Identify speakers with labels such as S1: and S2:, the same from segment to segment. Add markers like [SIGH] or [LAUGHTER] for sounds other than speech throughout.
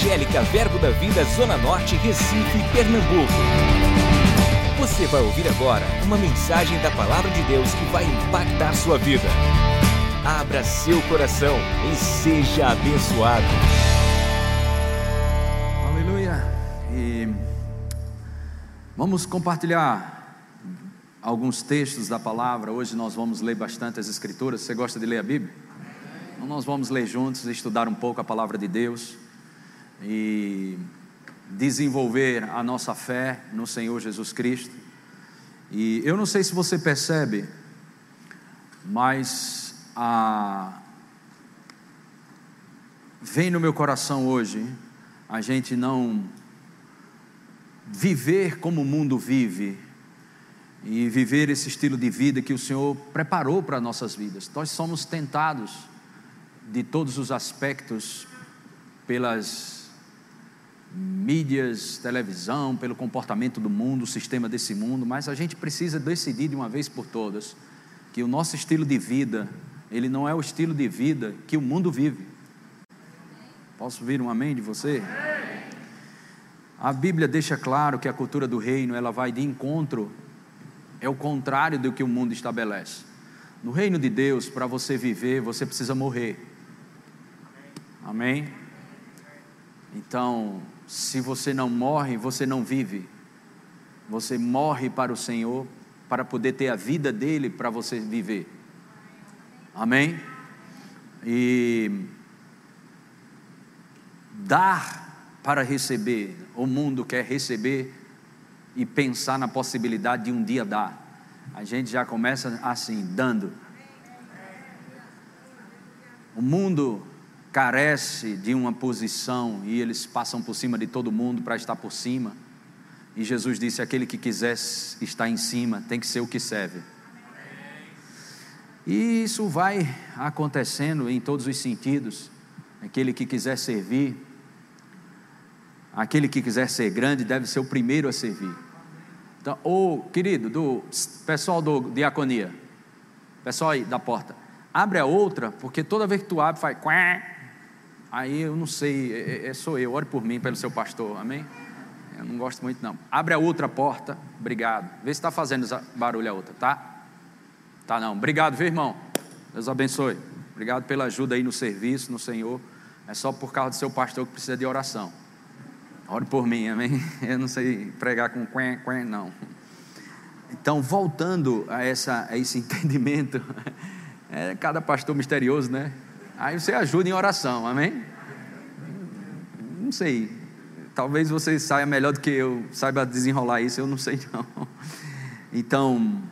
S1: Evangélica Verbo da Vida Zona Norte, Recife, Pernambuco. Você vai ouvir agora uma mensagem da Palavra de Deus que vai impactar sua vida. Abra seu coração e seja abençoado.
S2: Aleluia. E vamos compartilhar alguns textos da palavra. Hoje nós vamos ler bastante as Escrituras. Você gosta de ler a Bíblia? Então nós vamos ler juntos, estudar um pouco a palavra de Deus e desenvolver a nossa fé no Senhor Jesus Cristo. E eu não sei se você percebe, mas a... vem no meu coração hoje a gente não viver como o mundo vive e viver esse estilo de vida que o Senhor preparou para nossas vidas. Nós somos tentados de todos os aspectos pelas mídias, televisão, pelo comportamento do mundo, o sistema desse mundo, mas a gente precisa decidir de uma vez por todas que o nosso estilo de vida, ele não é o estilo de vida que o mundo vive. Posso ouvir um amém de você? A Bíblia deixa claro que a cultura do reino, ela vai de encontro, é o contrário do que o mundo estabelece. No reino de Deus, para você viver, você precisa morrer. Amém? Então, se você não morre, você não vive. Você morre para o Senhor para poder ter a vida dele para você viver. Amém? E dar para receber, o mundo quer receber e pensar na possibilidade de um dia dar. A gente já começa assim, dando. O mundo carece de uma posição e eles passam por cima de todo mundo para estar por cima. E Jesus disse: aquele que quiser estar em cima tem que ser o que serve. E isso vai acontecendo em todos os sentidos. Aquele que quiser servir, aquele que quiser ser grande deve ser o primeiro a servir. Então, ô querido, do pessoal do diaconia, pessoal aí da porta, abre a outra, porque toda vez que tu abre, faz Aí eu não sei, é, é, sou eu, ore por mim, pelo seu pastor, amém? Eu não gosto muito não. Abre a outra porta, obrigado. Vê se está fazendo barulho a outra, tá? Tá não, obrigado, viu irmão? Deus abençoe. Obrigado pela ajuda aí no serviço, no Senhor. É só por causa do seu pastor que precisa de oração. Ore por mim, amém? [LAUGHS] Eu não sei pregar com quen, quen, não. Então, voltando a, essa, a esse [LAUGHS] entendimento, é cada pastor misterioso, né? Aí você ajuda em oração, amém? Não sei, talvez você saia melhor do que eu, saiba desenrolar isso, eu não sei [LAUGHS] não. Então,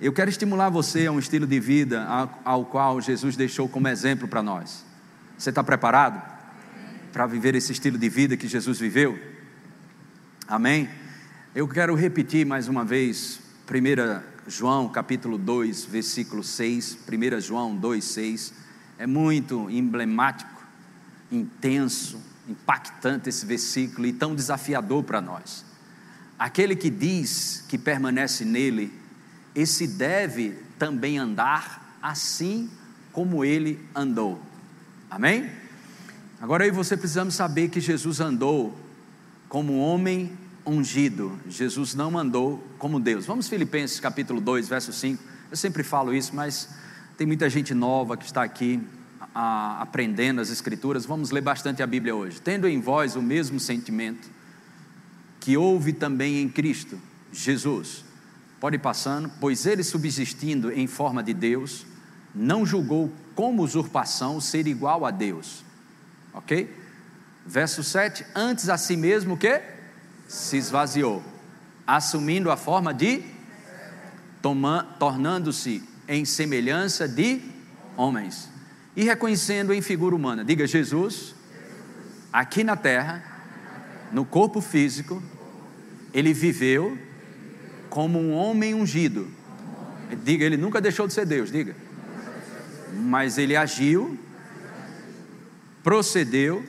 S2: eu quero estimular você a um estilo de vida ao qual Jesus deixou como exemplo para nós. Você está preparado para viver esse estilo de vida que Jesus viveu? Amém? Eu quero repetir mais uma vez, 1 João capítulo 2, versículo 6, 1 João 2, 6 é muito emblemático, intenso, impactante esse versículo e tão desafiador para nós. Aquele que diz que permanece nele, esse deve também andar assim como ele andou. Amém? Agora aí você precisamos saber que Jesus andou como homem ungido. Jesus não andou como Deus. Vamos Filipenses capítulo 2, verso 5. Eu sempre falo isso, mas tem muita gente nova que está aqui a, aprendendo as Escrituras. Vamos ler bastante a Bíblia hoje. Tendo em vós o mesmo sentimento que houve também em Cristo, Jesus. Pode ir passando, pois ele subsistindo em forma de Deus, não julgou como usurpação ser igual a Deus. Ok? Verso 7: Antes a si mesmo que se esvaziou, assumindo a forma de tornando-se em semelhança de homens e reconhecendo em figura humana. Diga Jesus, aqui na terra, no corpo físico, ele viveu como um homem ungido. Diga, ele nunca deixou de ser Deus, diga. Mas ele agiu, procedeu,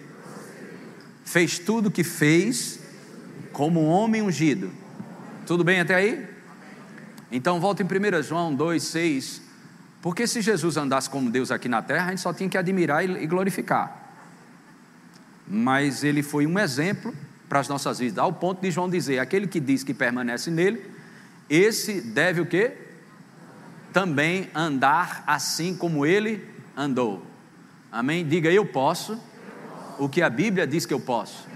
S2: fez tudo o que fez como um homem ungido. Tudo bem até aí? Então, volta em 1 João 2, 6. Porque se Jesus andasse como Deus aqui na terra, a gente só tinha que admirar e glorificar. mas ele foi um exemplo para as nossas vidas, ao ponto de João dizer: aquele que diz que permanece nele, esse deve o quê? Também andar assim como ele andou. Amém? Diga, eu posso o que a Bíblia diz que eu posso.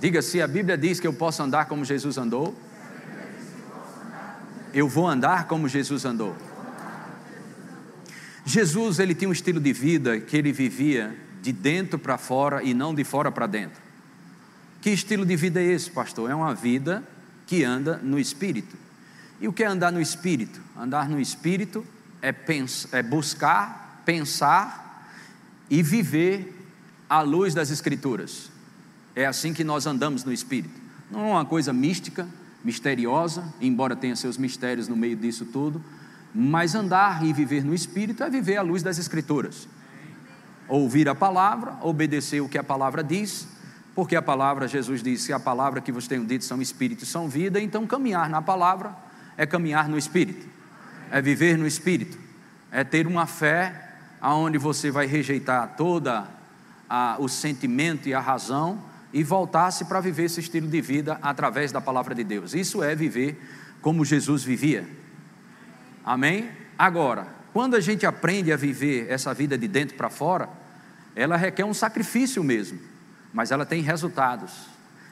S2: Diga, se a Bíblia diz que eu posso andar como Jesus andou, eu vou andar como Jesus andou. Jesus, ele tinha um estilo de vida que ele vivia de dentro para fora e não de fora para dentro. Que estilo de vida é esse, pastor? É uma vida que anda no espírito. E o que é andar no espírito? Andar no espírito é, é buscar, pensar e viver à luz das Escrituras. É assim que nós andamos no Espírito. Não é uma coisa mística, misteriosa, embora tenha seus mistérios no meio disso tudo, mas andar e viver no Espírito é viver à luz das Escrituras. Ouvir a palavra, obedecer o que a palavra diz, porque a palavra, Jesus disse, a palavra que vos tenho dito são Espírito e são vida, então caminhar na palavra é caminhar no Espírito, é viver no Espírito, é ter uma fé aonde você vai rejeitar toda a, o sentimento e a razão e voltasse para viver esse estilo de vida através da palavra de Deus. Isso é viver como Jesus vivia. Amém? Agora, quando a gente aprende a viver essa vida de dentro para fora, ela requer um sacrifício mesmo, mas ela tem resultados.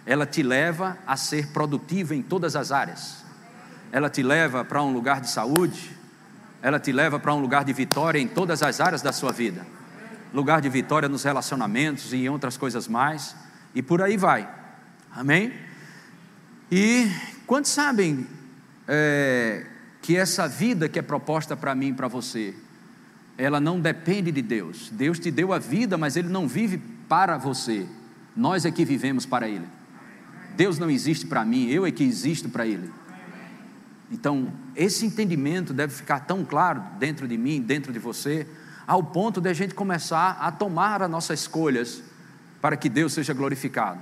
S2: Ela te leva a ser produtivo em todas as áreas. Ela te leva para um lugar de saúde, ela te leva para um lugar de vitória em todas as áreas da sua vida lugar de vitória nos relacionamentos e em outras coisas mais, e por aí vai. Amém? E quantos sabem é, que essa vida que é proposta para mim e para você, ela não depende de Deus. Deus te deu a vida, mas Ele não vive para você. Nós é que vivemos para Ele. Deus não existe para mim, eu é que existo para Ele. Então, esse entendimento deve ficar tão claro dentro de mim, dentro de você, ao ponto de a gente começar a tomar as nossas escolhas para que Deus seja glorificado.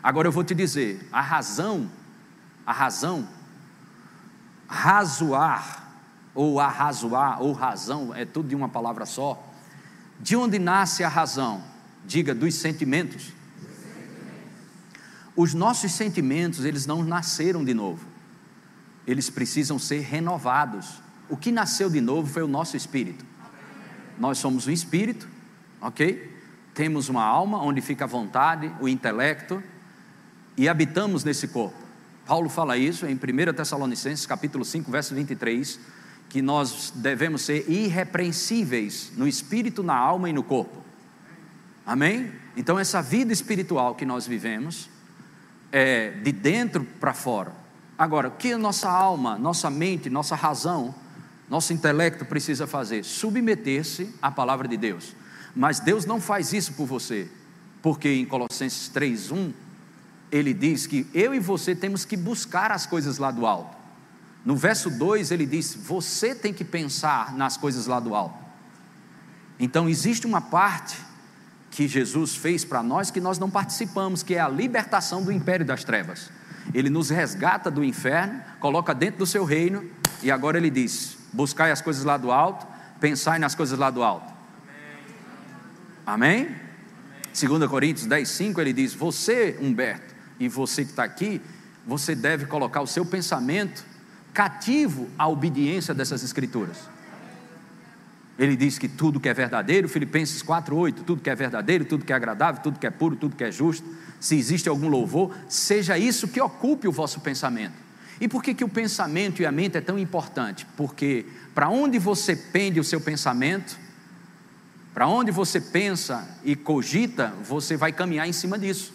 S2: Agora eu vou te dizer, a razão, a razão, razoar, ou arrazoar, ou razão, é tudo de uma palavra só. De onde nasce a razão? Diga, dos sentimentos. Os nossos sentimentos, eles não nasceram de novo. Eles precisam ser renovados. O que nasceu de novo foi o nosso espírito. Nós somos um espírito, ok? Temos uma alma onde fica a vontade, o intelecto, e habitamos nesse corpo. Paulo fala isso em 1 Tessalonicenses, capítulo 5, verso 23, que nós devemos ser irrepreensíveis no espírito, na alma e no corpo. Amém? Então, essa vida espiritual que nós vivemos é de dentro para fora. Agora, o que nossa alma, nossa mente, nossa razão nosso intelecto precisa fazer? Submeter-se à palavra de Deus. Mas Deus não faz isso por você, porque em Colossenses 3:1 ele diz que eu e você temos que buscar as coisas lá do alto. No verso 2 ele diz: você tem que pensar nas coisas lá do alto. Então existe uma parte que Jesus fez para nós que nós não participamos, que é a libertação do império das trevas. Ele nos resgata do inferno, coloca dentro do seu reino, e agora ele diz: buscai as coisas lá do alto, pensai nas coisas lá do alto. Amém? Amém? 2 Coríntios 10, 5 ele diz: Você, Humberto, e você que está aqui, você deve colocar o seu pensamento cativo à obediência dessas escrituras. Ele diz que tudo que é verdadeiro, Filipenses 4:8, tudo que é verdadeiro, tudo que é agradável, tudo que é puro, tudo que é justo, se existe algum louvor, seja isso que ocupe o vosso pensamento. E por que, que o pensamento e a mente é tão importante? Porque para onde você pende o seu pensamento, para onde você pensa e cogita, você vai caminhar em cima disso.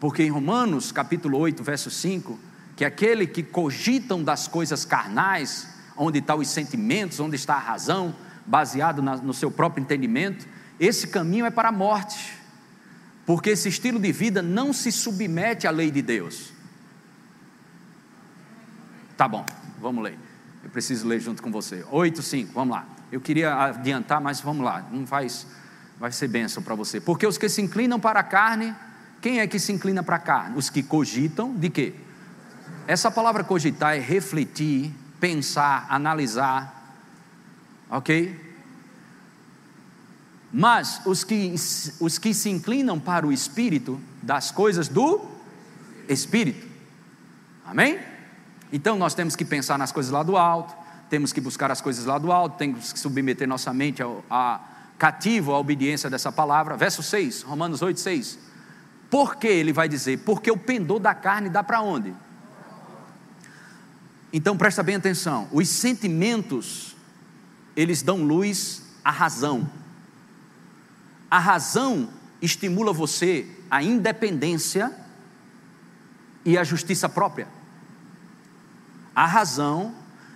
S2: Porque em Romanos capítulo 8, verso 5, que aquele que cogitam das coisas carnais, onde estão os sentimentos, onde está a razão, baseado na, no seu próprio entendimento, esse caminho é para a morte. Porque esse estilo de vida não se submete à lei de Deus. Tá bom, vamos ler. Eu preciso ler junto com você. 8, 5, vamos lá. Eu queria adiantar, mas vamos lá. Não faz, vai ser bênção para você. Porque os que se inclinam para a carne, quem é que se inclina para a carne? Os que cogitam de quê? Essa palavra cogitar é refletir, pensar, analisar. Ok? Mas os que, os que se inclinam para o espírito, das coisas do espírito. Amém? Então nós temos que pensar nas coisas lá do alto, temos que buscar as coisas lá do alto, temos que submeter nossa mente a, a cativo à obediência dessa palavra. Verso 6, Romanos 8, 6. Por que ele vai dizer? Porque o pendor da carne dá para onde? Então presta bem atenção. Os sentimentos, eles dão luz à razão. A razão estimula você a independência e a justiça própria. A razão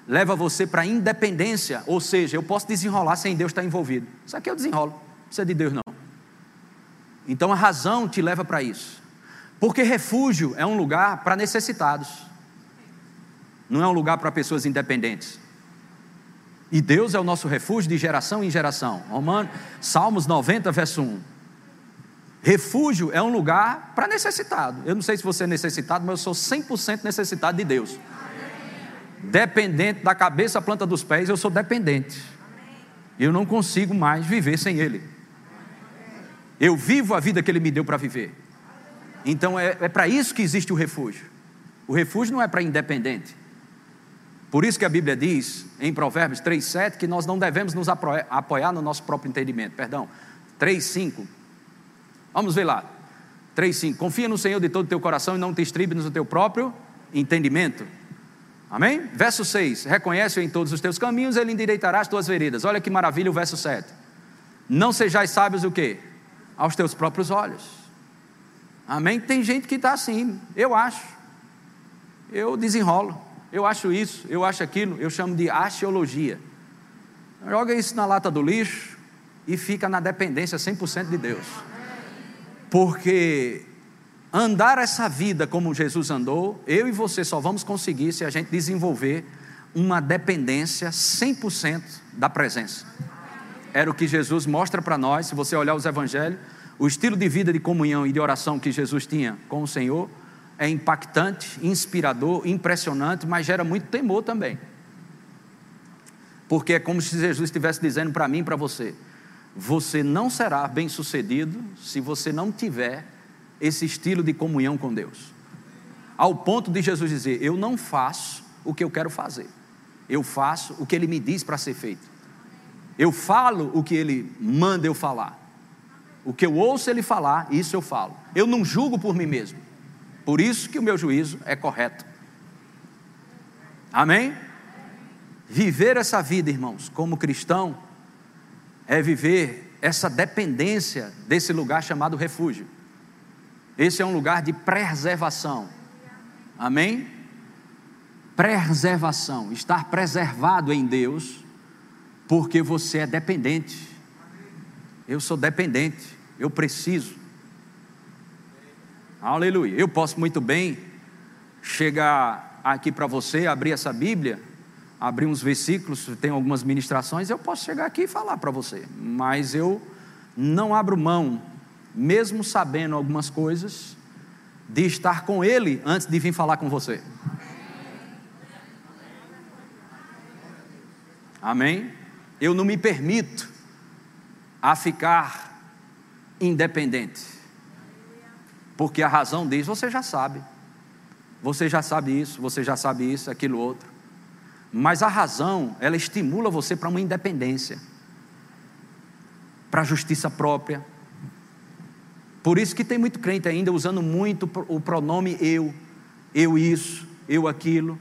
S2: leva você para a independência, ou seja, eu posso desenrolar sem Deus estar envolvido. Isso aqui eu desenrolo, não precisa de Deus não. Então a razão te leva para isso. Porque refúgio é um lugar para necessitados, não é um lugar para pessoas independentes. E Deus é o nosso refúgio de geração em geração. Romano, Salmos 90, verso 1. Refúgio é um lugar para necessitado. Eu não sei se você é necessitado, mas eu sou 100% necessitado de Deus. Dependente da cabeça à planta dos pés, eu sou dependente. Eu não consigo mais viver sem Ele. Eu vivo a vida que Ele me deu para viver. Então é, é para isso que existe o refúgio. O refúgio não é para independente. Por isso que a Bíblia diz, em Provérbios 3,7, que nós não devemos nos apoiar no nosso próprio entendimento. Perdão, 3,5. Vamos ver lá. 3,5. Confia no Senhor de todo o teu coração e não te estribes no teu próprio entendimento. Amém? Verso 6: Reconhece-o em todos os teus caminhos, ele endireitará as tuas veredas. Olha que maravilha o verso 7. Não sejais sábios o quê? Aos teus próprios olhos. Amém? Tem gente que está assim, eu acho. Eu desenrolo. Eu acho isso, eu acho aquilo, eu chamo de axiologia. Joga isso na lata do lixo e fica na dependência 100% de Deus. Porque andar essa vida como Jesus andou, eu e você só vamos conseguir se a gente desenvolver uma dependência 100% da presença. Era o que Jesus mostra para nós, se você olhar os evangelhos, o estilo de vida de comunhão e de oração que Jesus tinha com o Senhor é impactante, inspirador, impressionante, mas gera muito temor também. Porque é como se Jesus estivesse dizendo para mim e para você: você não será bem-sucedido se você não tiver esse estilo de comunhão com Deus. Ao ponto de Jesus dizer: Eu não faço o que eu quero fazer, eu faço o que Ele me diz para ser feito. Eu falo o que Ele manda eu falar. O que eu ouço Ele falar, isso eu falo. Eu não julgo por mim mesmo. Por isso que o meu juízo é correto. Amém? Viver essa vida, irmãos, como cristão, é viver essa dependência desse lugar chamado refúgio. Esse é um lugar de preservação. Amém? Preservação, estar preservado em Deus, porque você é dependente. Eu sou dependente, eu preciso. Aleluia. Eu posso muito bem chegar aqui para você, abrir essa Bíblia, abrir uns versículos, tem algumas ministrações, eu posso chegar aqui e falar para você, mas eu não abro mão mesmo sabendo algumas coisas, de estar com Ele antes de vir falar com você. Amém? Eu não me permito a ficar independente, porque a razão diz: você já sabe, você já sabe isso, você já sabe isso, aquilo outro. Mas a razão, ela estimula você para uma independência, para a justiça própria, por isso que tem muito crente ainda usando muito o pronome eu, eu isso, eu aquilo.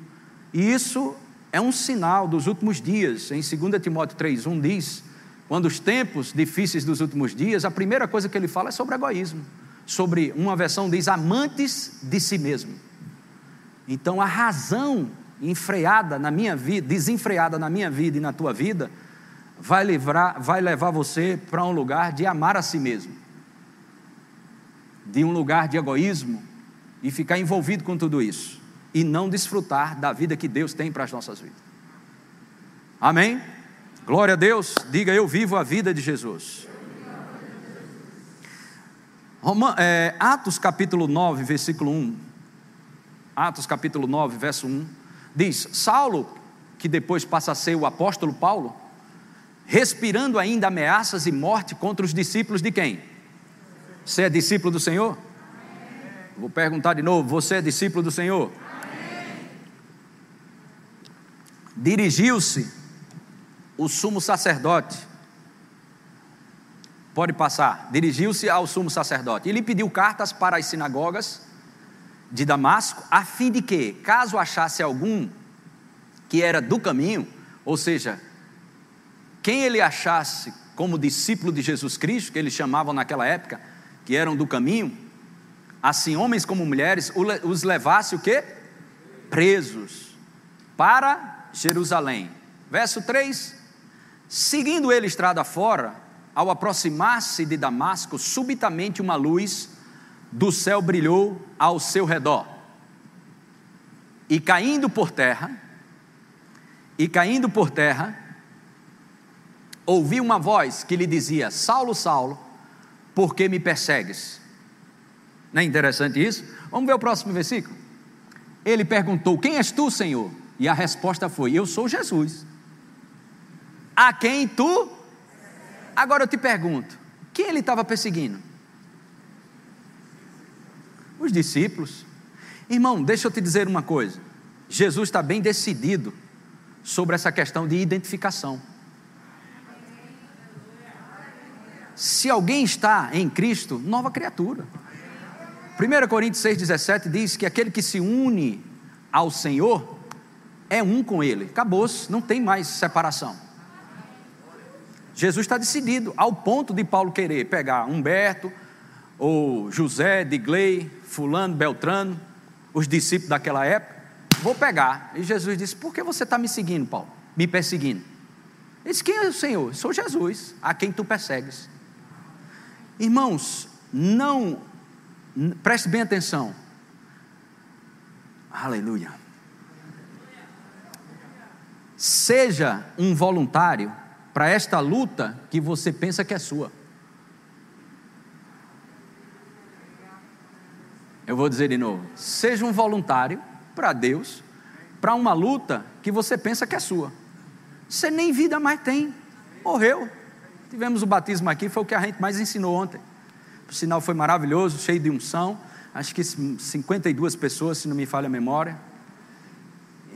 S2: E isso é um sinal dos últimos dias. Em 2 Timóteo 3:1 diz: quando os tempos difíceis dos últimos dias, a primeira coisa que ele fala é sobre egoísmo. Sobre uma versão diz amantes de si mesmo. Então a razão enfreada na minha vida, desenfreada na minha vida e na tua vida, vai, vai levar você para um lugar de amar a si mesmo de um lugar de egoísmo e ficar envolvido com tudo isso e não desfrutar da vida que Deus tem para as nossas vidas. Amém? Glória a Deus. Diga eu vivo a vida de Jesus. Roma, é, Atos capítulo 9, versículo 1. Atos capítulo 9, verso 1. Diz: Saulo, que depois passa a ser o apóstolo Paulo, respirando ainda ameaças e morte contra os discípulos de quem? Você é discípulo do Senhor? Vou perguntar de novo: você é discípulo do Senhor? Dirigiu-se o sumo sacerdote. Pode passar. Dirigiu-se ao sumo sacerdote. Ele pediu cartas para as sinagogas de Damasco, a fim de que, caso achasse algum que era do caminho, ou seja, quem ele achasse como discípulo de Jesus Cristo, que eles chamavam naquela época, que eram do caminho, assim homens como mulheres, os levasse o quê? Presos para Jerusalém. Verso 3: Seguindo ele estrada fora, ao aproximar-se de Damasco, subitamente uma luz do céu brilhou ao seu redor. E caindo por terra, e caindo por terra, ouvi uma voz que lhe dizia: Saulo, Saulo, por que me persegues? Não é interessante isso? Vamos ver o próximo versículo. Ele perguntou: Quem és tu, Senhor? E a resposta foi: Eu sou Jesus. A quem tu? Agora eu te pergunto: quem ele estava perseguindo? Os discípulos. Irmão, deixa eu te dizer uma coisa. Jesus está bem decidido sobre essa questão de identificação. Se alguém está em Cristo, nova criatura. 1 Coríntios 6,17 diz que aquele que se une ao Senhor é um com Ele. Acabou-se, não tem mais separação. Jesus está decidido, ao ponto de Paulo querer pegar Humberto, ou José, Digley, Fulano, Beltrano, os discípulos daquela época, vou pegar. E Jesus disse: Por que você está me seguindo, Paulo? Me perseguindo? Ele disse: Quem é o Senhor? Sou Jesus, a quem tu persegues. Irmãos, não, preste bem atenção. Aleluia. Seja um voluntário para esta luta que você pensa que é sua. Eu vou dizer de novo: seja um voluntário para Deus, para uma luta que você pensa que é sua. Você nem vida mais tem, morreu. Tivemos o batismo aqui, foi o que a gente mais ensinou ontem. O sinal foi maravilhoso, cheio de unção. Acho que 52 pessoas, se não me falha a memória.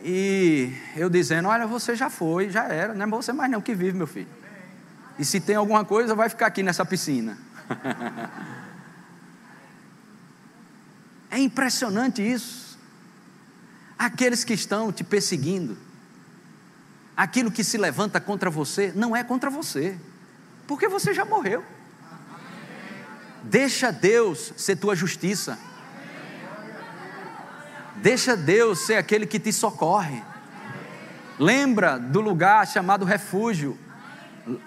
S2: E eu dizendo: Olha, você já foi, já era, não é você mais não que vive, meu filho. E se tem alguma coisa, vai ficar aqui nessa piscina. [LAUGHS] é impressionante isso. Aqueles que estão te perseguindo, aquilo que se levanta contra você, não é contra você, porque você já morreu. Deixa Deus ser tua justiça. Deixa Deus ser aquele que te socorre. Lembra do lugar chamado refúgio.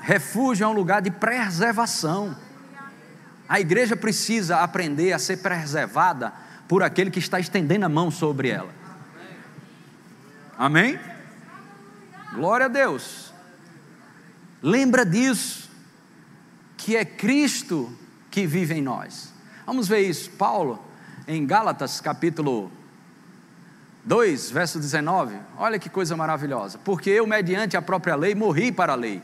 S2: Refúgio é um lugar de preservação. A igreja precisa aprender a ser preservada por aquele que está estendendo a mão sobre ela. Amém? Glória a Deus. Lembra disso, que é Cristo que vive em nós. Vamos ver isso. Paulo, em Gálatas, capítulo 2, verso 19, olha que coisa maravilhosa. Porque eu, mediante a própria lei, morri para a lei,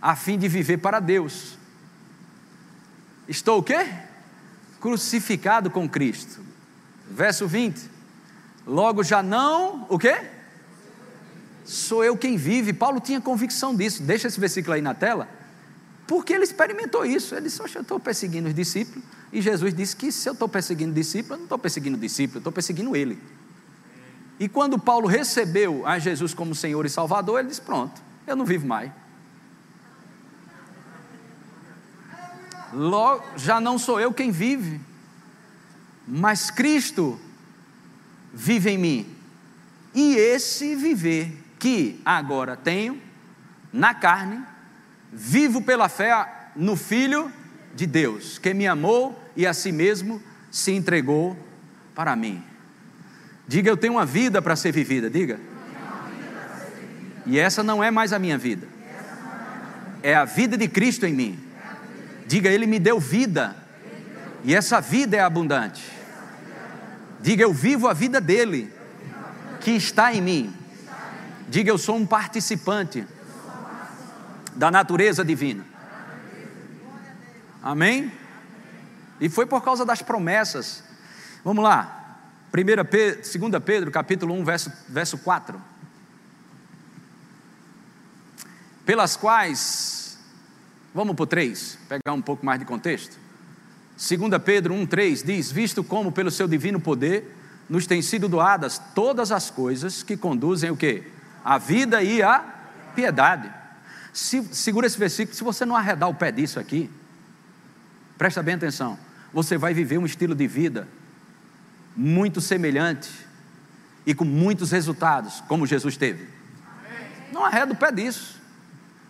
S2: a fim de viver para Deus. Estou o quê? Crucificado com Cristo. Verso 20. Logo já não, o quê? Sou eu quem vive. Paulo tinha convicção disso. Deixa esse versículo aí na tela. Porque ele experimentou isso. Ele disse: eu estou perseguindo os discípulos. E Jesus disse que se eu estou perseguindo discípulos, eu não estou perseguindo discípulo, eu estou perseguindo ele. E quando Paulo recebeu a Jesus como Senhor e Salvador, ele disse: Pronto, eu não vivo mais. Logo, já não sou eu quem vive, mas Cristo vive em mim. E esse viver que agora tenho na carne, vivo pela fé no Filho de Deus, que me amou e a si mesmo se entregou para mim. Diga, eu tenho uma vida para ser vivida, diga. E essa não é mais a minha vida. É a vida de Cristo em mim. Diga, Ele me deu vida. E essa vida é abundante. Diga, eu vivo a vida dele, que está em mim. Diga, eu sou um participante da natureza divina. Amém? E foi por causa das promessas. Vamos lá. 1 Pedro, 2 Pedro, capítulo 1, verso, verso 4. Pelas quais, vamos para o 3, pegar um pouco mais de contexto. 2 Pedro 1, 3 diz: Visto como pelo seu divino poder nos têm sido doadas todas as coisas que conduzem o quê? A vida e a piedade. Se, segura esse versículo, se você não arredar o pé disso aqui, presta bem atenção, você vai viver um estilo de vida muito semelhante e com muitos resultados, como Jesus teve. Não arreda o pé disso.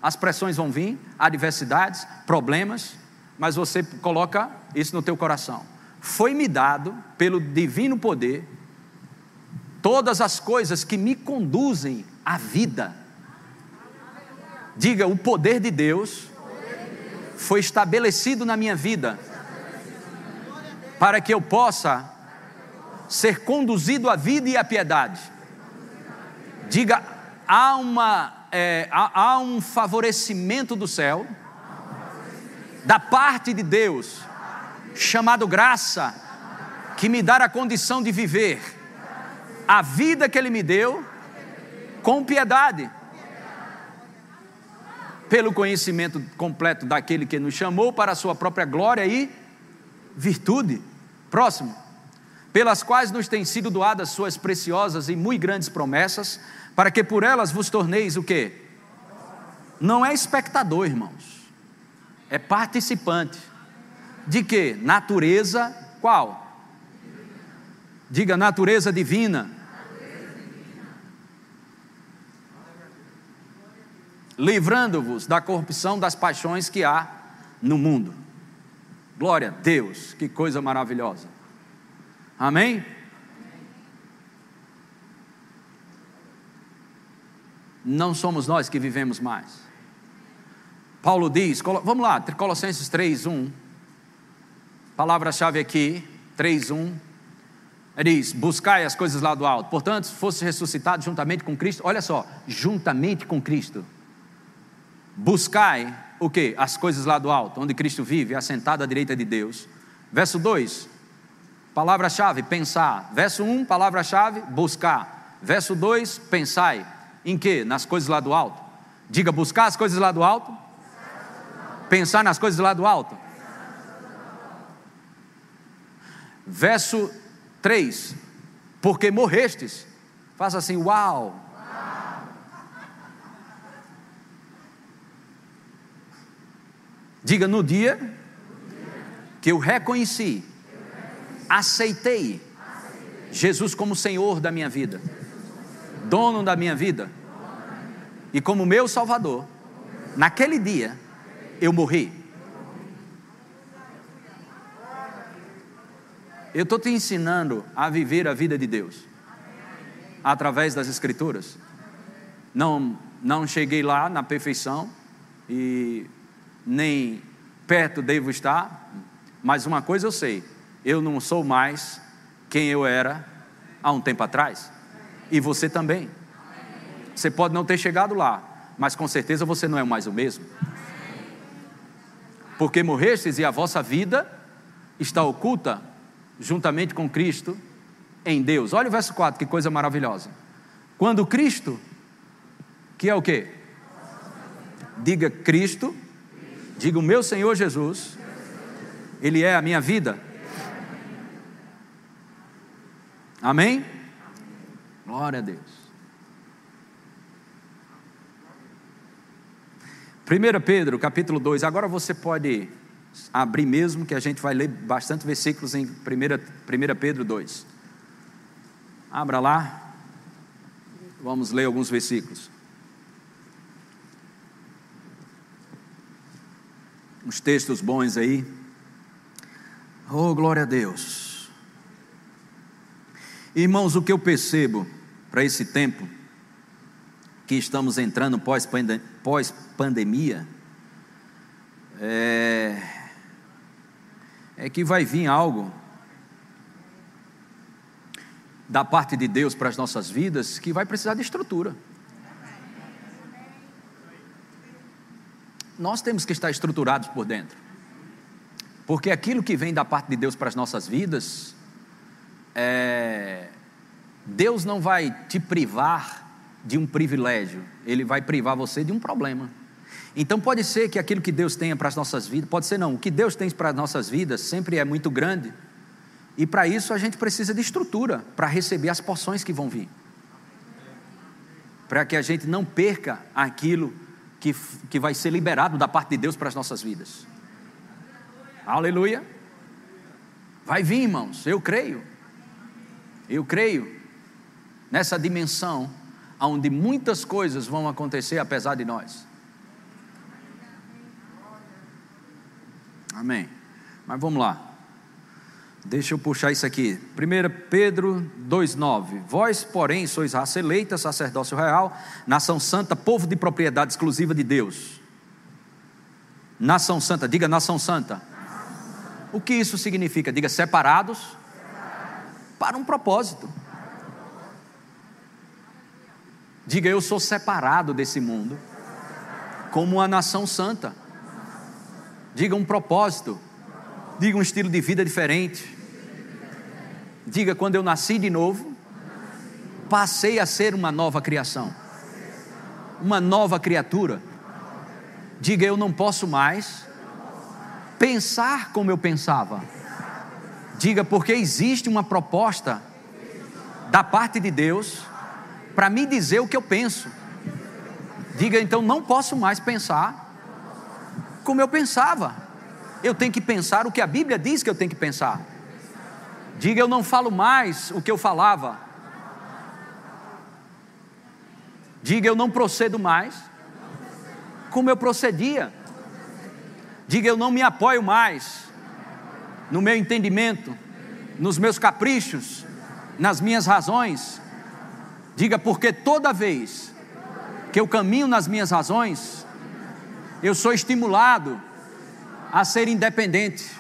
S2: As pressões vão vir, adversidades, problemas, mas você coloca isso no teu coração. Foi-me dado pelo divino poder todas as coisas que me conduzem à vida. Diga, o poder de Deus foi estabelecido na minha vida para que eu possa ser conduzido à vida e à piedade. Diga, há, uma, é, há, há um favorecimento do céu, da parte de Deus, chamado graça, que me dá a condição de viver a vida que Ele me deu com piedade, pelo conhecimento completo daquele que nos chamou para a Sua própria glória e virtude. Próximo. Pelas quais nos têm sido doadas Suas preciosas e muito grandes promessas, para que por elas vos torneis o quê? Não é espectador, irmãos, é participante. De que? Natureza qual? Diga natureza divina. Livrando-vos da corrupção das paixões que há no mundo. Glória a Deus, que coisa maravilhosa. Amém? Não somos nós que vivemos mais. Paulo diz, vamos lá, Colossenses 3, 1. Palavra-chave aqui, 3:1. Ele diz: Buscai as coisas lá do alto. Portanto, se fosse ressuscitado juntamente com Cristo, olha só, juntamente com Cristo. Buscai o que? As coisas lá do alto, onde Cristo vive, assentado à direita de Deus. Verso 2, palavra-chave, pensar. Verso 1, palavra-chave, buscar. Verso 2, pensai. Em que? Nas coisas lá do alto. Diga, buscar as coisas lá do alto. Pensar nas coisas lá do alto. verso 3: Porque morrestes. Faça assim, uau. Diga no dia que eu reconheci, aceitei Jesus como Senhor da minha vida, dono da minha vida, e como meu Salvador, naquele dia eu morri. Eu estou te ensinando a viver a vida de Deus através das Escrituras. Não, não cheguei lá na perfeição e nem perto devo estar, mas uma coisa eu sei: eu não sou mais quem eu era há um tempo atrás, e você também. Você pode não ter chegado lá, mas com certeza você não é mais o mesmo. Porque morrestes e a vossa vida está oculta juntamente com Cristo em Deus. Olha o verso 4, que coisa maravilhosa. Quando Cristo, que é o que? Diga Cristo, diga o meu Senhor Jesus, Ele é a minha vida. Amém? Glória a Deus. 1 Pedro, capítulo 2, agora você pode abrir mesmo, que a gente vai ler bastante versículos em 1, 1 Pedro 2. Abra lá, vamos ler alguns versículos. Uns textos bons aí. Oh, glória a Deus. Irmãos, o que eu percebo para esse tempo que estamos entrando pós-pandemia, é, é que vai vir algo da parte de Deus para as nossas vidas que vai precisar de estrutura. Nós temos que estar estruturados por dentro. Porque aquilo que vem da parte de Deus para as nossas vidas, é, Deus não vai te privar de um privilégio, Ele vai privar você de um problema. Então pode ser que aquilo que Deus tenha para as nossas vidas, pode ser não, o que Deus tem para as nossas vidas sempre é muito grande, e para isso a gente precisa de estrutura para receber as porções que vão vir. Para que a gente não perca aquilo que, que vai ser liberado da parte de Deus para as nossas vidas. Aleluia. Vai vir, irmãos, eu creio. Eu creio nessa dimensão onde muitas coisas vão acontecer apesar de nós. Amém. Mas vamos lá. Deixa eu puxar isso aqui. 1 Pedro 2,9. Vós, porém, sois raça eleita, sacerdócio real, nação santa, povo de propriedade exclusiva de Deus. Nação santa, diga nação santa. O que isso significa? Diga separados para um propósito. Diga eu sou separado desse mundo como uma nação santa. Diga um propósito. Diga um estilo de vida diferente. Diga quando eu nasci de novo, passei a ser uma nova criação. Uma nova criatura. Diga eu não posso mais pensar como eu pensava. Diga porque existe uma proposta da parte de Deus para me dizer o que eu penso. Diga então não posso mais pensar como eu pensava. Eu tenho que pensar o que a Bíblia diz que eu tenho que pensar. Diga, eu não falo mais o que eu falava. Diga, eu não procedo mais como eu procedia. Diga, eu não me apoio mais no meu entendimento, nos meus caprichos, nas minhas razões. Diga, porque toda vez que eu caminho nas minhas razões, eu sou estimulado a ser independente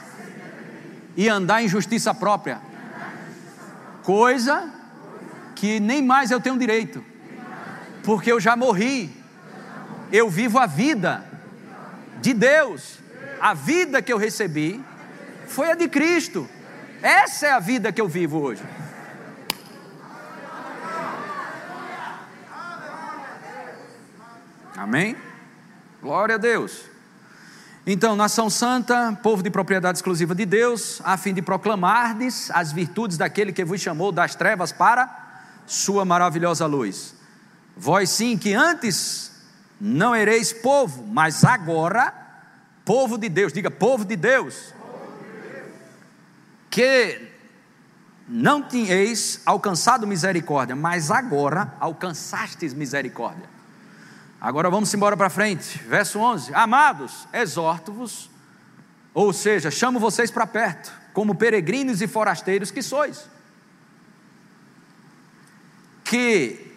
S2: e andar em justiça própria, coisa que nem mais eu tenho direito, porque eu já morri, eu vivo a vida de Deus, a vida que eu recebi foi a de Cristo, essa é a vida que eu vivo hoje. Amém? Glória a Deus. Então, nação santa, povo de propriedade exclusiva de Deus, a fim de proclamardes as virtudes daquele que vos chamou das trevas para sua maravilhosa luz. Vós sim que antes não ereis povo, mas agora povo de Deus. Diga, povo de Deus. Que não tinhais alcançado misericórdia, mas agora alcançastes misericórdia. Agora vamos embora para frente, verso 11: Amados, exorto-vos, ou seja, chamo vocês para perto, como peregrinos e forasteiros que sois, que,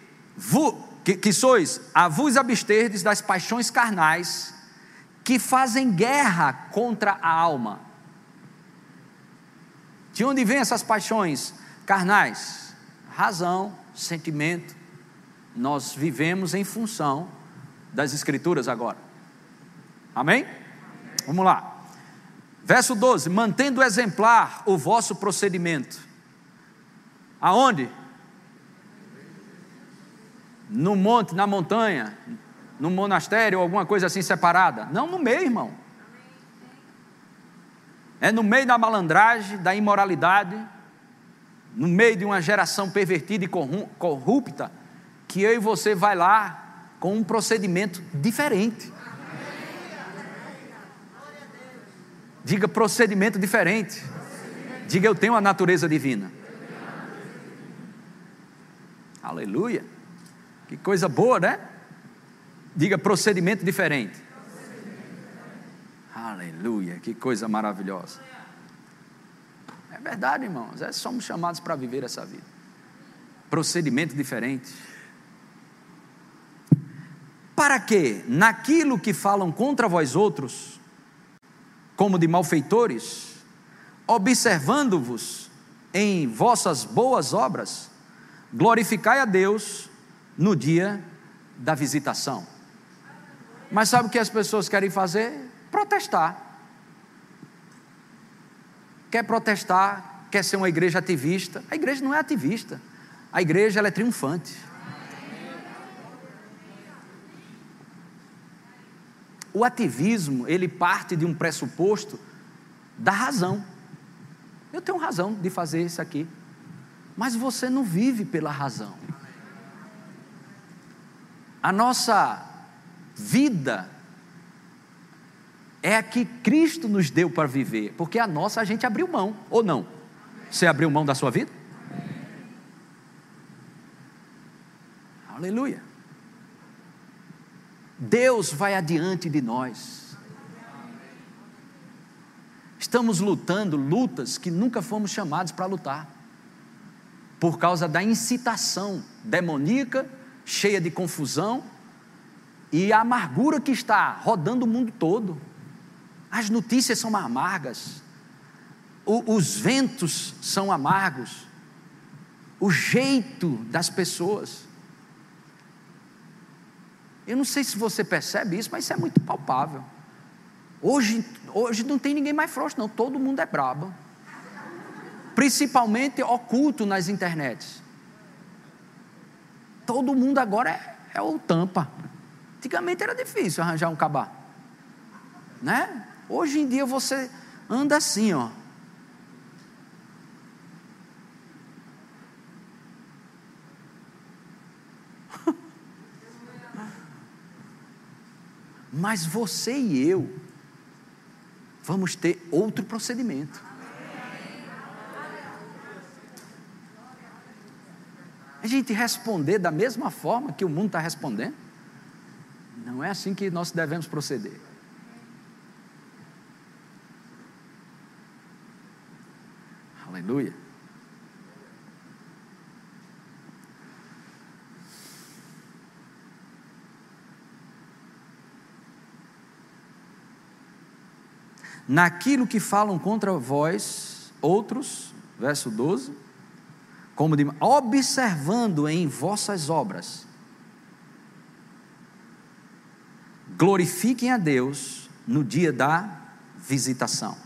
S2: que, que sois a vos absterdes das paixões carnais que fazem guerra contra a alma. De onde vêm essas paixões carnais? Razão, sentimento. Nós vivemos em função das Escrituras agora. Amém? Vamos lá. Verso 12: Mantendo exemplar o vosso procedimento. Aonde? No monte, na montanha, no monastério alguma coisa assim separada. Não no meio, irmão. É no meio da malandragem, da imoralidade, no meio de uma geração pervertida e corrupta, que eu e você vai lá com um procedimento diferente. Diga procedimento diferente. Diga eu tenho a natureza divina. Aleluia. Que coisa boa, né? Diga procedimento diferente. Aleluia. Que coisa maravilhosa. É verdade, irmãos. É, somos chamados para viver essa vida. Procedimento diferente para que, naquilo que falam contra vós outros, como de malfeitores, observando-vos em vossas boas obras, glorificai a Deus no dia da visitação. Mas sabe o que as pessoas querem fazer? Protestar. Quer protestar, quer ser uma igreja ativista. A igreja não é ativista. A igreja é triunfante. O ativismo, ele parte de um pressuposto da razão. Eu tenho razão de fazer isso aqui. Mas você não vive pela razão. A nossa vida é a que Cristo nos deu para viver, porque a nossa a gente abriu mão, ou não? Você abriu mão da sua vida? Aleluia. Deus vai adiante de nós. Estamos lutando lutas que nunca fomos chamados para lutar, por causa da incitação demoníaca, cheia de confusão, e a amargura que está rodando o mundo todo. As notícias são amargas, o, os ventos são amargos, o jeito das pessoas. Eu não sei se você percebe isso, mas isso é muito palpável. Hoje, hoje não tem ninguém mais frouxo, não, todo mundo é brabo. Principalmente oculto nas internets. Todo mundo agora é, é o tampa. Antigamente era difícil arranjar um cabá. Né? Hoje em dia você anda assim, ó. Mas você e eu vamos ter outro procedimento. A gente responder da mesma forma que o mundo está respondendo. Não é assim que nós devemos proceder. Aleluia. Naquilo que falam contra vós, outros, verso 12, como de, observando em vossas obras glorifiquem a Deus no dia da visitação.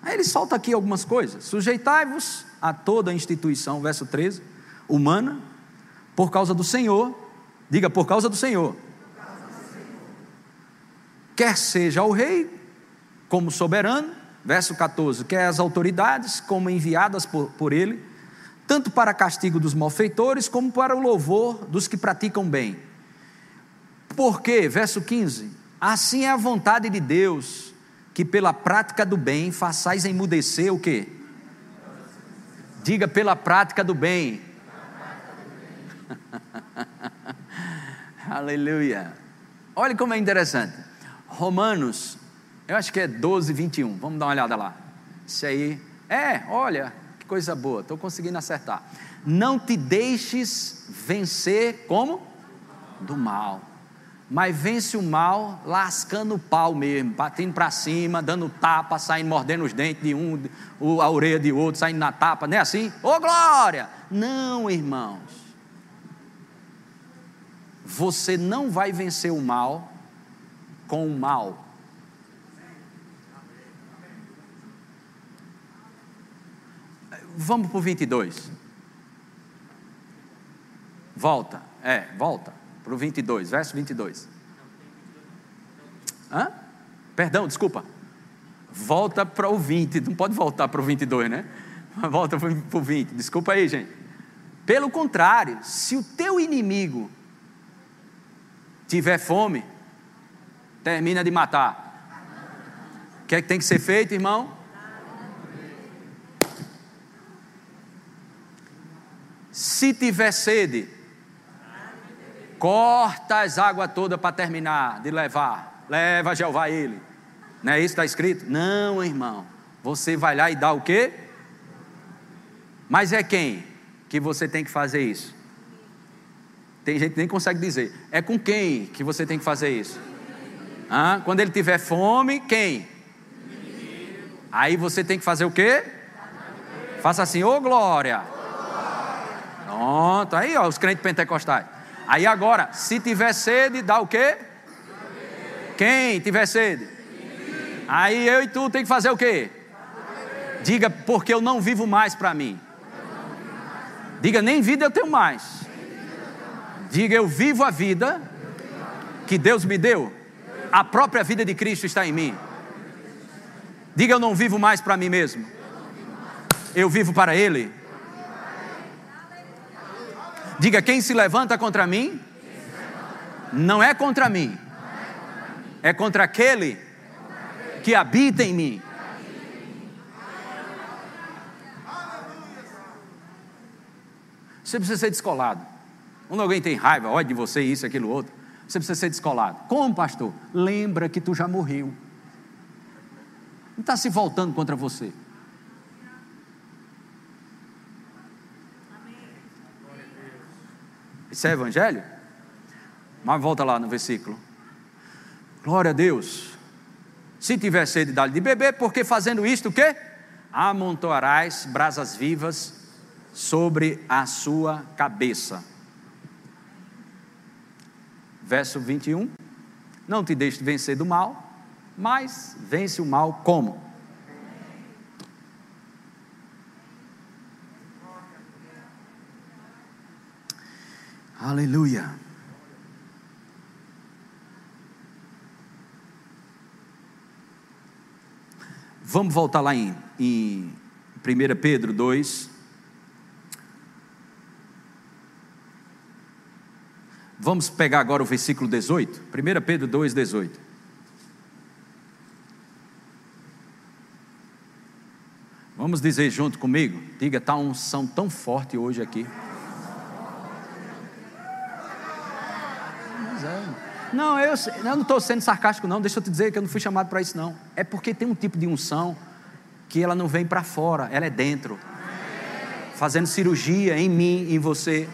S2: Aí ele solta aqui algumas coisas. Sujeitai-vos a toda a instituição, verso 13, humana, por causa do Senhor. Diga, por causa do Senhor. Quer seja o rei, como soberano, verso 14, quer as autoridades, como enviadas por, por ele, tanto para castigo dos malfeitores, como para o louvor dos que praticam bem. Porque, verso 15: Assim é a vontade de Deus, que pela prática do bem façais emudecer o quê? Diga pela prática do bem. [LAUGHS] Aleluia. Olha como é interessante. Romanos, eu acho que é 12, 21. Vamos dar uma olhada lá. Isso aí. É, olha, que coisa boa. Estou conseguindo acertar. Não te deixes vencer como? Do mal mas vence o mal lascando o pau mesmo, batendo para cima, dando tapa, saindo mordendo os dentes de um, a orelha de outro, saindo na tapa, não é assim? Ô oh, glória! Não, irmãos. Você não vai vencer o mal com o mal. Vamos para o 22. Volta, é, volta para o 22, verso 22. Hã? Perdão, desculpa. Volta para o 20, não pode voltar para o 22, né? [LAUGHS] Volta para o 20, desculpa aí, gente. Pelo contrário, se o teu inimigo tiver fome, termina de matar. O que é que tem que ser feito, irmão? Se tiver sede, corta as águas todas para terminar de levar. Leva Jeová ele. Não é isso que está escrito? Não, irmão. Você vai lá e dá o quê? Mas é quem que você tem que fazer isso? Tem gente que nem consegue dizer. É com quem que você tem que fazer isso? Ah, quando ele tiver fome, quem? Aí você tem que fazer o quê? Faça assim, ô oh, glória. Pronto, aí ó, os crentes pentecostais. Aí agora, se tiver sede, dá o quê? Quem tiver sede? Aí eu e tu tem que fazer o quê? Diga, porque eu não vivo mais para mim. Diga, nem vida eu tenho mais. Diga, eu vivo a vida que Deus me deu. A própria vida de Cristo está em mim. Diga, eu não vivo mais para mim mesmo. Eu vivo para Ele. Diga, quem se levanta contra mim, não é contra mim, é contra aquele que habita em mim. Você precisa ser descolado. Quando alguém tem raiva, olha de você, isso, aquilo, outro, você precisa ser descolado. Como, pastor? Lembra que tu já morreu. Não está se voltando contra você. Isso é evangelho? Mas volta lá no versículo. Glória a Deus. Se tiver sede, dá-lhe de beber, porque fazendo isto, o quê? Amontoarás brasas vivas sobre a sua cabeça. Verso 21. Não te deixes vencer do mal, mas vence o mal como? Aleluia. Vamos voltar lá em, em 1 Pedro 2. Vamos pegar agora o versículo 18. 1 Pedro 2, 18. Vamos dizer junto comigo? Diga, está um unção tão forte hoje aqui. Não, eu, eu não estou sendo sarcástico, não. Deixa eu te dizer que eu não fui chamado para isso, não. É porque tem um tipo de unção que ela não vem para fora, ela é dentro. Fazendo cirurgia em mim, em você.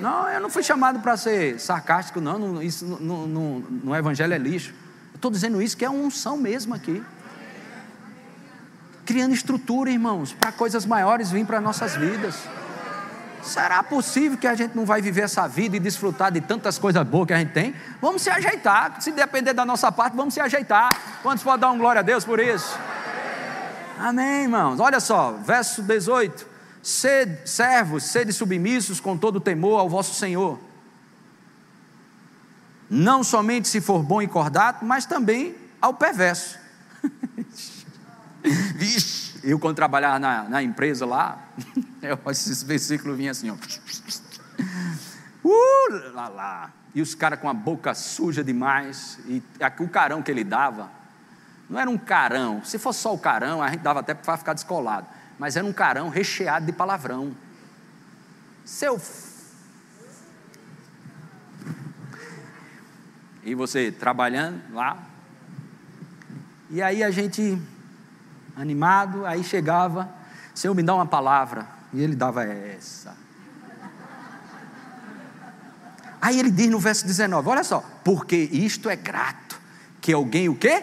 S2: Não, eu não fui chamado para ser sarcástico, não. não isso no, no, no Evangelho é lixo. Eu estou dizendo isso que é uma unção mesmo aqui. Criando estrutura, irmãos, para coisas maiores vir para nossas vidas. Será possível que a gente não vai viver essa vida e desfrutar de tantas coisas boas que a gente tem? Vamos se ajeitar. Se depender da nossa parte, vamos se ajeitar. Quantos podem dar um glória a Deus por isso? Amém, irmãos. Olha só, verso 18: Sede, servos, sede submissos com todo temor ao vosso Senhor. Não somente se for bom e cordato, mas também ao perverso. [LAUGHS] Vixe eu, quando trabalhava na, na empresa lá, [LAUGHS] esses versículos vinham assim, ó. Uh, lá, lá. E os caras com a boca suja demais. E o carão que ele dava, não era um carão. Se fosse só o carão, a gente dava até para ficar descolado. Mas era um carão recheado de palavrão. Seu. E você trabalhando lá. E aí a gente animado, aí chegava, Senhor, me dá uma palavra. E ele dava essa. Aí ele diz no verso 19, olha só, porque isto é grato, que alguém o quê?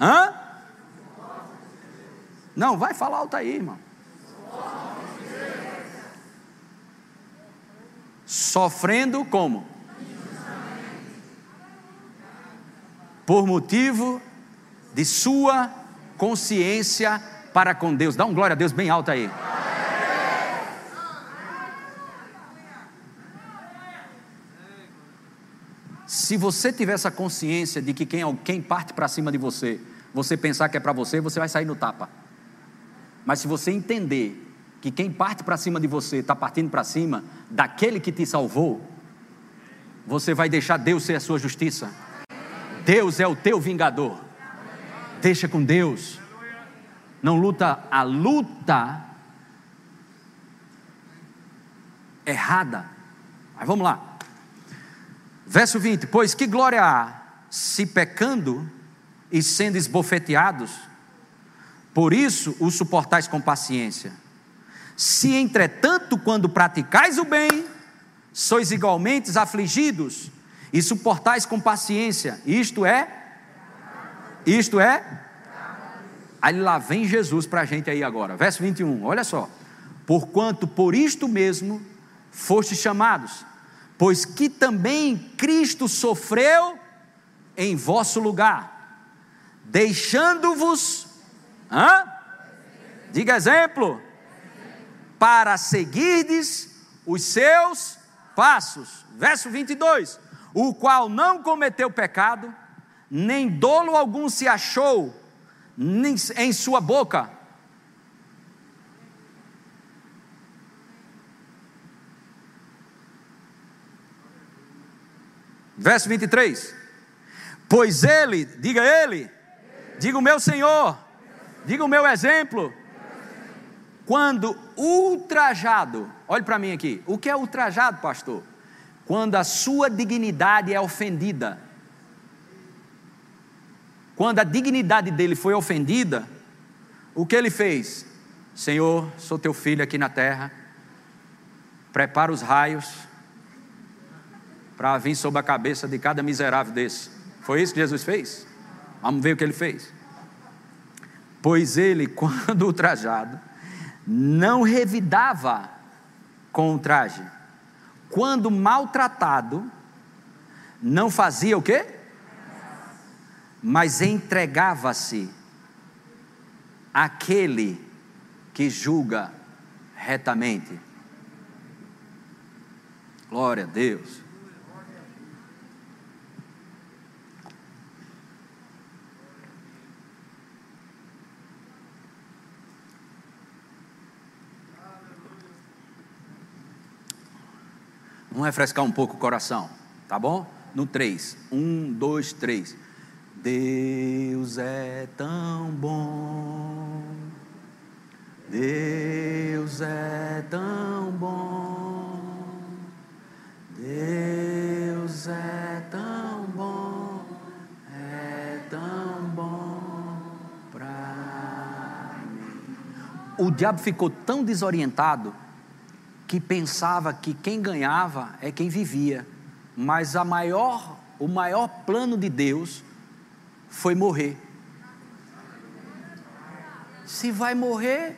S2: Hã? Não, vai falar alto aí, irmão. Sofrendo como? Por motivo de sua consciência para com Deus. Dá um glória a Deus bem alto aí. Se você tiver essa consciência de que quem, quem parte para cima de você, você pensar que é para você, você vai sair no tapa. Mas se você entender que quem parte para cima de você está partindo para cima daquele que te salvou, você vai deixar Deus ser a sua justiça. Deus é o teu vingador. Deixa com Deus. Não luta a luta errada. Mas vamos lá. Verso 20: Pois que glória há se pecando e sendo esbofeteados, por isso o suportais com paciência. Se entretanto, quando praticais o bem, sois igualmente afligidos e suportais com paciência, isto é isto é? Aí lá vem Jesus para a gente aí agora. Verso 21, olha só. Porquanto por isto mesmo foste chamados, pois que também Cristo sofreu em vosso lugar, deixando-vos, diga exemplo, para seguirdes os seus passos. Verso 22: O qual não cometeu pecado, nem dolo algum se achou em sua boca. Verso 23. Pois ele, diga ele, diga o meu Senhor, diga o meu exemplo. Quando ultrajado, olhe para mim aqui, o que é ultrajado, pastor? Quando a sua dignidade é ofendida. Quando a dignidade dele foi ofendida, o que ele fez? Senhor, sou teu filho aqui na terra, prepara os raios para vir sobre a cabeça de cada miserável desse. Foi isso que Jesus fez? Vamos ver o que ele fez. Pois ele, [LAUGHS] quando ultrajado, não revidava com o traje. Quando maltratado, não fazia o quê? Mas entregava-se àquele que julga retamente. Glória a Deus. Vamos refrescar um pouco o coração, tá bom? No 3. 1, 2, 3. Deus é tão bom. Deus é tão bom. Deus é tão bom. É tão bom para mim. O diabo ficou tão desorientado que pensava que quem ganhava é quem vivia, mas a maior, o maior plano de Deus foi morrer. Se vai morrer,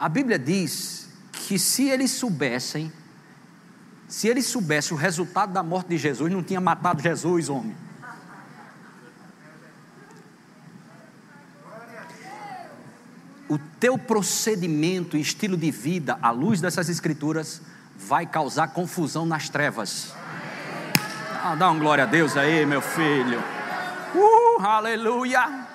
S2: a Bíblia diz que se eles soubessem, se eles soubessem o resultado da morte de Jesus, não tinha matado Jesus, homem. o teu procedimento e estilo de vida, à luz dessas escrituras, vai causar confusão nas trevas. Ah, dá um glória a Deus aí, meu filho. Uh, aleluia.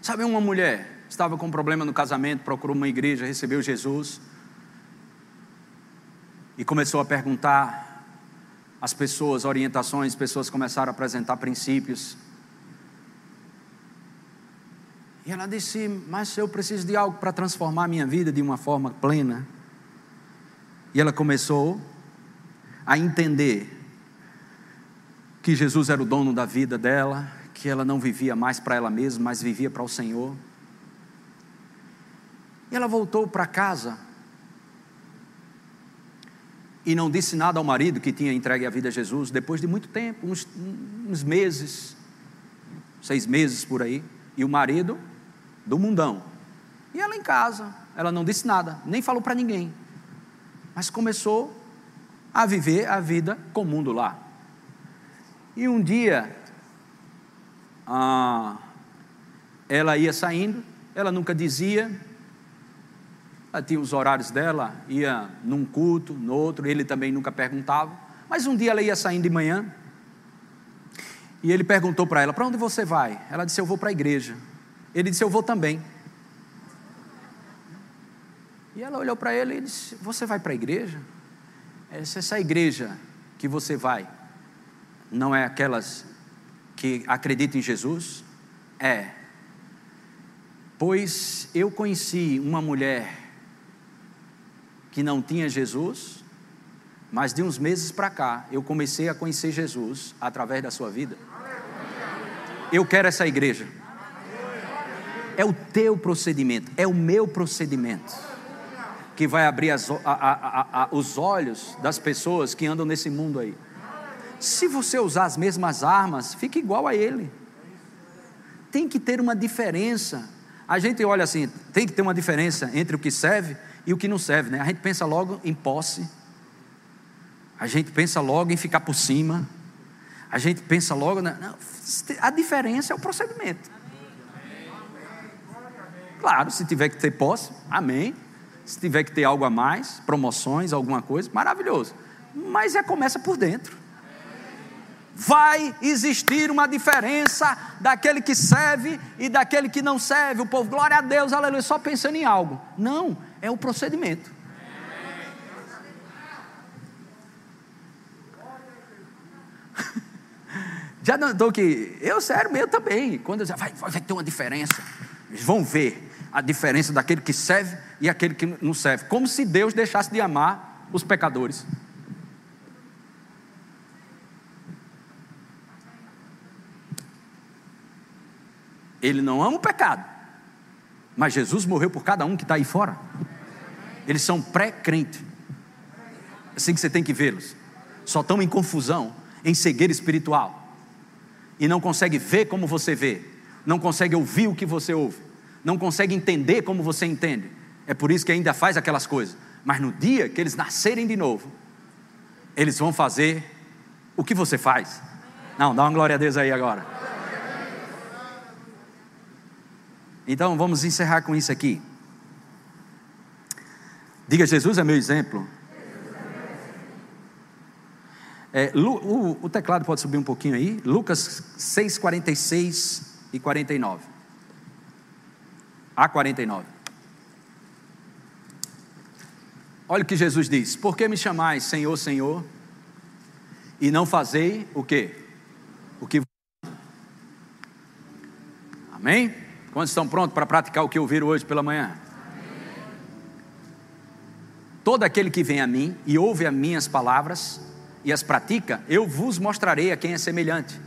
S2: Sabe uma mulher estava com um problema no casamento, procurou uma igreja, recebeu Jesus e começou a perguntar às pessoas orientações, pessoas começaram a apresentar princípios. E ela disse: Mas eu preciso de algo para transformar a minha vida de uma forma plena. E ela começou a entender que Jesus era o dono da vida dela, que ela não vivia mais para ela mesma, mas vivia para o Senhor. E ela voltou para casa e não disse nada ao marido que tinha entregue a vida a Jesus, depois de muito tempo, uns, uns meses, seis meses por aí, e o marido do mundão. E ela em casa, ela não disse nada, nem falou para ninguém, mas começou a viver a vida comum do lar. E um dia, ah, ela ia saindo, ela nunca dizia, ela tinha os horários dela, ia num culto, no outro, ele também nunca perguntava. Mas um dia ela ia saindo de manhã e ele perguntou para ela: Para onde você vai? Ela disse: Eu vou para a igreja. Ele disse: Eu vou também. E ela olhou para ele e disse: Você vai para a igreja? Se essa igreja que você vai não é aquelas que acreditam em Jesus? É. Pois eu conheci uma mulher que não tinha Jesus, mas de uns meses para cá eu comecei a conhecer Jesus através da sua vida. Eu quero essa igreja. É o teu procedimento, é o meu procedimento que vai abrir as, a, a, a, os olhos das pessoas que andam nesse mundo aí. Se você usar as mesmas armas, fica igual a ele. Tem que ter uma diferença. A gente olha assim, tem que ter uma diferença entre o que serve e o que não serve, né? A gente pensa logo em posse. A gente pensa logo em ficar por cima. A gente pensa logo, na, não, a diferença é o procedimento. Claro, se tiver que ter posse, amém. Se tiver que ter algo a mais, promoções, alguma coisa, maravilhoso. Mas é começa por dentro. Vai existir uma diferença daquele que serve e daquele que não serve. O povo, glória a Deus, aleluia, só pensando em algo. Não, é o procedimento. [LAUGHS] Já notou que eu, sério, meu também. Quando eu vai, vai ter uma diferença. Eles vão ver a diferença daquele que serve e aquele que não serve. Como se Deus deixasse de amar os pecadores. Ele não ama o pecado, mas Jesus morreu por cada um que está aí fora. Eles são pré-crente. Assim que você tem que vê-los. Só estão em confusão, em cegueira espiritual. E não consegue ver como você vê. Não consegue ouvir o que você ouve não consegue entender como você entende. É por isso que ainda faz aquelas coisas. Mas no dia que eles nascerem de novo, eles vão fazer o que você faz. Não, dá uma glória a Deus aí agora. Então vamos encerrar com isso aqui. Diga, Jesus é meu exemplo. É, o, o teclado pode subir um pouquinho aí. Lucas 6, 46 e 49 a 49. Olha o que Jesus diz: Por que me chamais Senhor, Senhor, e não fazei o que? O que. Amém? Quantos estão prontos para praticar o que ouviram hoje pela manhã? Todo aquele que vem a mim e ouve as minhas palavras e as pratica, eu vos mostrarei a quem é semelhante.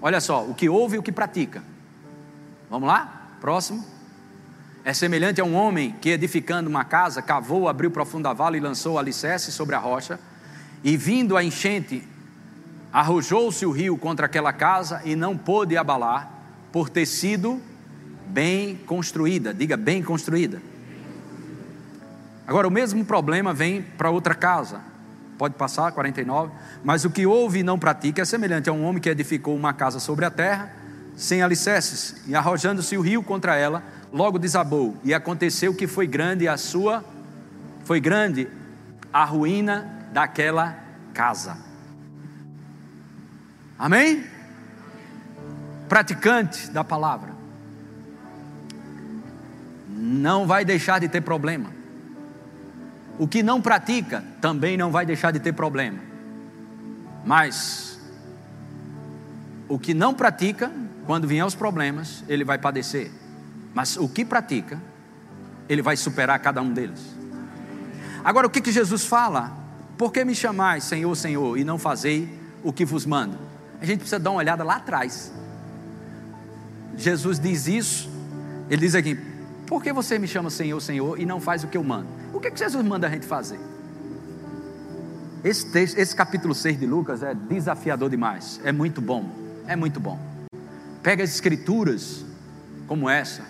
S2: Olha só, o que ouve e o que pratica. Vamos lá? Próximo. É semelhante a um homem que, edificando uma casa, cavou, abriu profunda vala e lançou o alicerce sobre a rocha, e vindo a enchente, arrojou-se o rio contra aquela casa e não pôde abalar, por ter sido bem construída. Diga bem construída. Agora, o mesmo problema vem para outra casa. Pode passar, 49. Mas o que ouve e não pratica é semelhante a um homem que edificou uma casa sobre a terra, sem alicerces, e arrojando-se o rio contra ela, logo desabou, e aconteceu que foi grande a sua, foi grande a ruína daquela casa. Amém? Praticante da palavra, não vai deixar de ter problema. O que não pratica também não vai deixar de ter problema. Mas o que não pratica, quando vier os problemas, ele vai padecer. Mas o que pratica, ele vai superar cada um deles. Agora, o que, que Jesus fala? Por que me chamais Senhor, Senhor, e não fazei o que vos mando? A gente precisa dar uma olhada lá atrás. Jesus diz isso, ele diz aqui: Por que você me chama Senhor, Senhor, e não faz o que eu mando? O que, que Jesus manda a gente fazer? Esse, texto, esse capítulo 6 de Lucas é desafiador demais, é muito bom, é muito bom. Pega as escrituras como essa,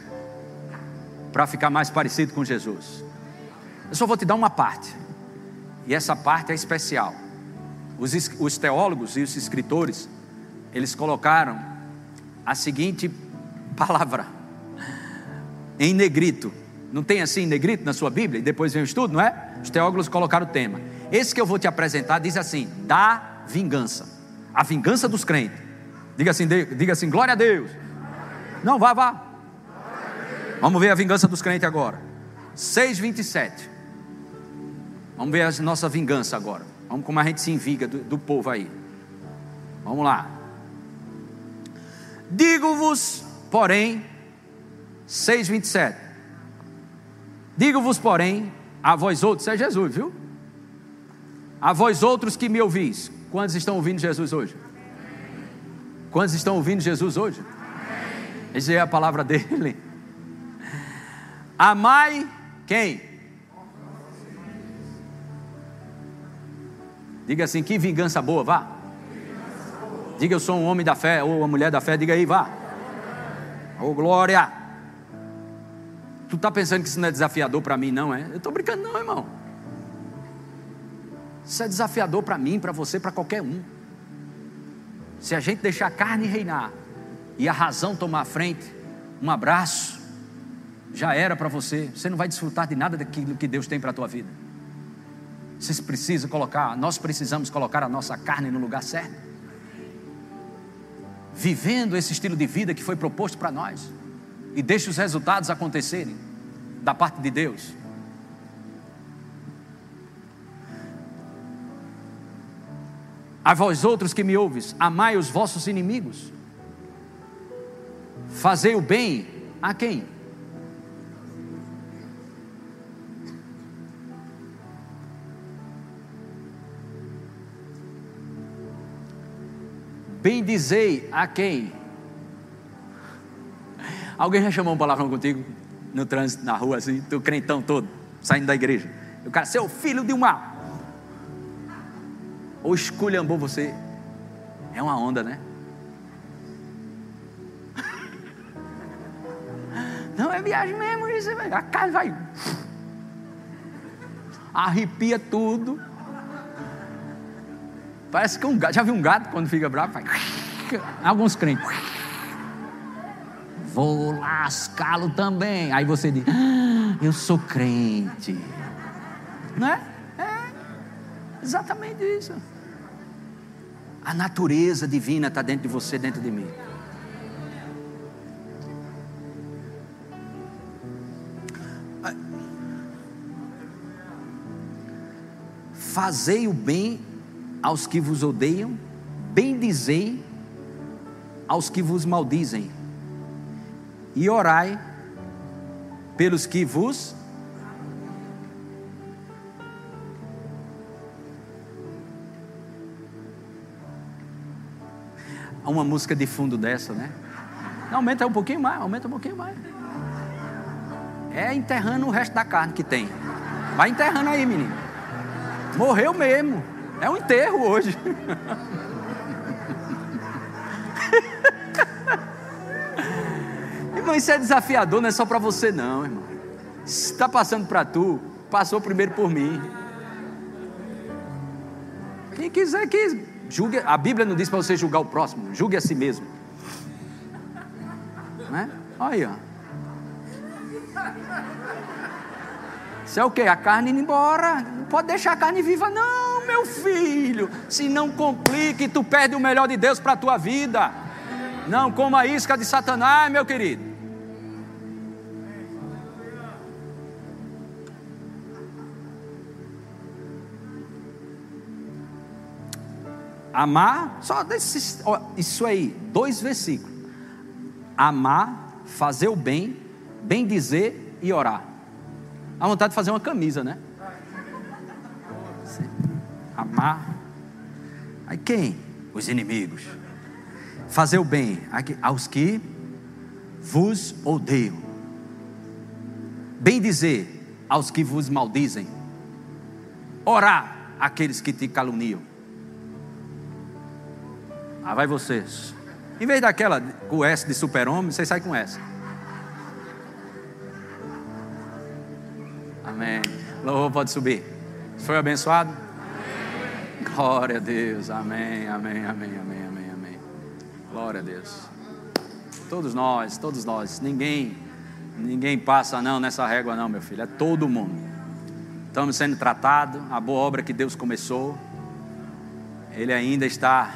S2: para ficar mais parecido com Jesus. Eu só vou te dar uma parte, e essa parte é especial. Os, os teólogos e os escritores, eles colocaram a seguinte [LAUGHS] palavra, em negrito. Não tem assim negrito na sua Bíblia? E depois vem o estudo, não é? Os teólogos colocaram o tema. Esse que eu vou te apresentar diz assim: da vingança. A vingança dos crentes. Diga assim, diga assim, glória a Deus. Não, vá, vá. Vamos ver a vingança dos crentes agora. 6,27. Vamos ver a nossa vingança agora. Vamos como a gente se enviga do, do povo aí. Vamos lá. Digo-vos, porém, 6,27. Digo-vos, porém, a vós outros, isso é Jesus, viu? A vós outros que me ouvis. Quantos estão ouvindo Jesus hoje? Quantos estão ouvindo Jesus hoje? Essa é a palavra [LAUGHS] dele. Amai quem? Diga assim: que vingança boa, vá. Diga eu sou um homem da fé ou uma mulher da fé, diga aí, vá. Ô oh, glória! Tu está pensando que isso não é desafiador para mim, não é? Eu estou brincando, não, irmão. Isso é desafiador para mim, para você, para qualquer um. Se a gente deixar a carne reinar e a razão tomar a frente, um abraço, já era para você. Você não vai desfrutar de nada daquilo que Deus tem para a tua vida. Você precisa colocar, nós precisamos colocar a nossa carne no lugar certo vivendo esse estilo de vida que foi proposto para nós e deixe os resultados acontecerem da parte de Deus. A vós outros que me ouves, amai os vossos inimigos, fazei o bem a quem? Bendizei a quem? Alguém já chamou um palavrão contigo no trânsito, na rua, assim, tu crentão todo, saindo da igreja. O cara, seu filho de uma. Ou esculhambou você. É uma onda, né? [LAUGHS] Não é viagem mesmo, isso, a carne vai. Arrepia tudo. Parece que um gato. Já viu um gato quando fica bravo? Faz... [LAUGHS] Alguns crentes. Vou lascá-lo também. Aí você diz: ah, Eu sou crente. Não é? É exatamente isso. A natureza divina está dentro de você, dentro de mim. Fazei o bem aos que vos odeiam, bendizei aos que vos maldizem, e orai pelos que vos uma música de fundo dessa, né? Aumenta um pouquinho mais, aumenta um pouquinho mais. É enterrando o resto da carne que tem. Vai enterrando aí, menino. Morreu mesmo. É um enterro hoje. irmão, isso é desafiador, não é só para você, não, irmão. Se está passando para tu, passou primeiro por mim. Quem quiser que julgue, a Bíblia não diz para você julgar o próximo, julgue a si mesmo. Né? Olha aí, ó. Isso é o que? A carne indo embora. Não pode deixar a carne viva, não, meu filho. Se não complique, tu perde o melhor de Deus para a tua vida. Não coma a isca de Satanás, meu querido. Amar, só desses, isso aí, dois versículos. Amar, fazer o bem, bem dizer e orar. A vontade de fazer uma camisa, né? Amar. Aí quem? Os inimigos. Fazer o bem aos que vos odeiam. Bem dizer aos que vos maldizem. Orar aqueles que te caluniam. Ah, vai vocês. Em vez daquela com S de super-homem, vocês saem com S. Amém. Louvor pode subir. Foi abençoado? Glória a Deus. Amém, amém, amém, amém, amém, amém. Glória a Deus. Todos nós, todos nós. Ninguém, ninguém passa não nessa régua não, meu filho. É todo mundo. Estamos sendo tratados. A boa obra que Deus começou, Ele ainda está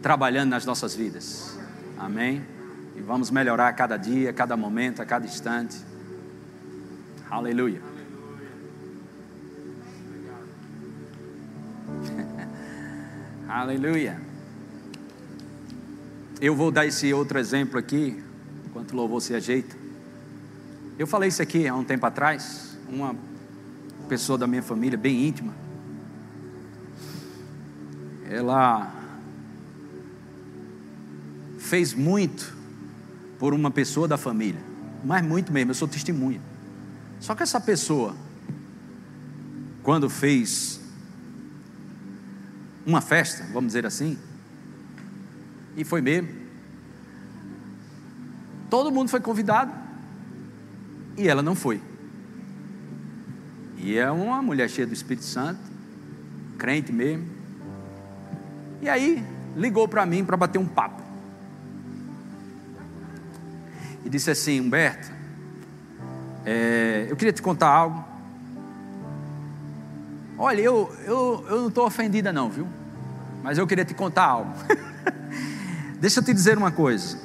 S2: trabalhando nas nossas vidas. Amém. E vamos melhorar a cada dia, a cada momento, a cada instante. Aleluia. Aleluia. Eu vou dar esse outro exemplo aqui, enquanto o louvor se ajeita. Eu falei isso aqui há um tempo atrás, uma pessoa da minha família, bem íntima. Ela fez muito por uma pessoa da família, mas muito mesmo, eu sou testemunha. Só que essa pessoa, quando fez uma festa, vamos dizer assim, E foi mesmo. Todo mundo foi convidado e ela não foi. E é uma mulher cheia do Espírito Santo, crente mesmo. E aí ligou para mim para bater um papo. E disse assim: Humberto, é, eu queria te contar algo. Olha, eu, eu, eu não estou ofendida, não, viu? Mas eu queria te contar algo. [LAUGHS] Deixa eu te dizer uma coisa.